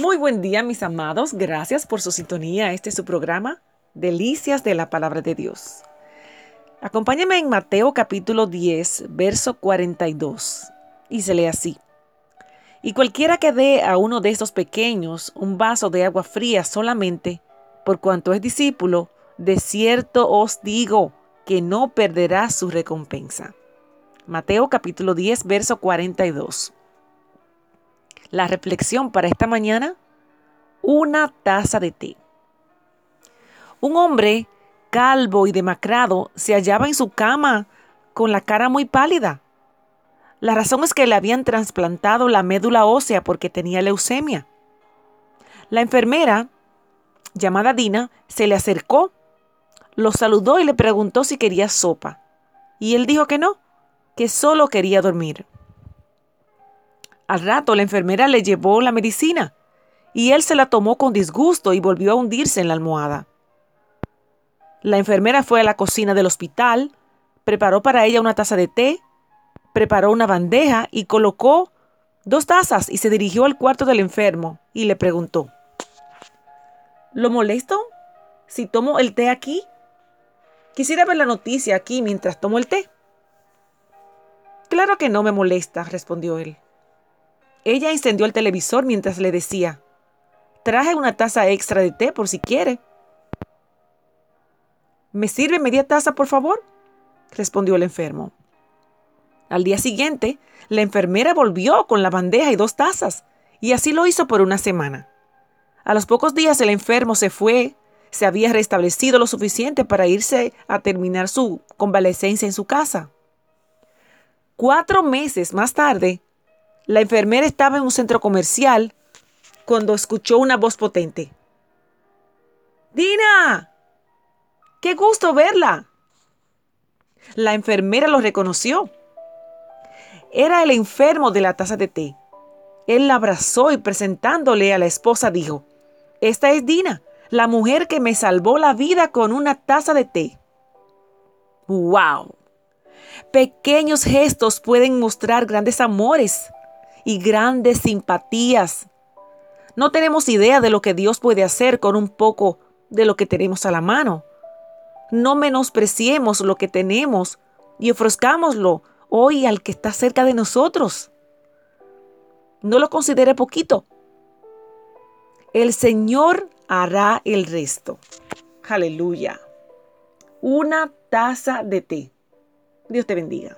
Muy buen día, mis amados. Gracias por su sintonía. Este es su programa, Delicias de la Palabra de Dios. Acompáñame en Mateo capítulo 10, verso 42. Y se lee así. Y cualquiera que dé a uno de estos pequeños un vaso de agua fría solamente, por cuanto es discípulo, de cierto os digo que no perderá su recompensa. Mateo capítulo 10, verso 42. La reflexión para esta mañana, una taza de té. Un hombre calvo y demacrado se hallaba en su cama con la cara muy pálida. La razón es que le habían trasplantado la médula ósea porque tenía leucemia. La enfermera, llamada Dina, se le acercó, lo saludó y le preguntó si quería sopa. Y él dijo que no, que solo quería dormir. Al rato la enfermera le llevó la medicina y él se la tomó con disgusto y volvió a hundirse en la almohada. La enfermera fue a la cocina del hospital, preparó para ella una taza de té, preparó una bandeja y colocó dos tazas y se dirigió al cuarto del enfermo y le preguntó, ¿Lo molesto si tomo el té aquí? Quisiera ver la noticia aquí mientras tomo el té. Claro que no me molesta, respondió él. Ella encendió el televisor mientras le decía, traje una taza extra de té por si quiere. ¿Me sirve media taza, por favor? respondió el enfermo. Al día siguiente, la enfermera volvió con la bandeja y dos tazas, y así lo hizo por una semana. A los pocos días el enfermo se fue, se había restablecido lo suficiente para irse a terminar su convalecencia en su casa. Cuatro meses más tarde, la enfermera estaba en un centro comercial cuando escuchó una voz potente. Dina, qué gusto verla. La enfermera lo reconoció. Era el enfermo de la taza de té. Él la abrazó y presentándole a la esposa dijo, Esta es Dina, la mujer que me salvó la vida con una taza de té. ¡Wow! Pequeños gestos pueden mostrar grandes amores y grandes simpatías. No tenemos idea de lo que Dios puede hacer con un poco de lo que tenemos a la mano. No menospreciemos lo que tenemos y ofrezcámoslo hoy al que está cerca de nosotros. No lo considere poquito. El Señor hará el resto. Aleluya. Una taza de té. Dios te bendiga.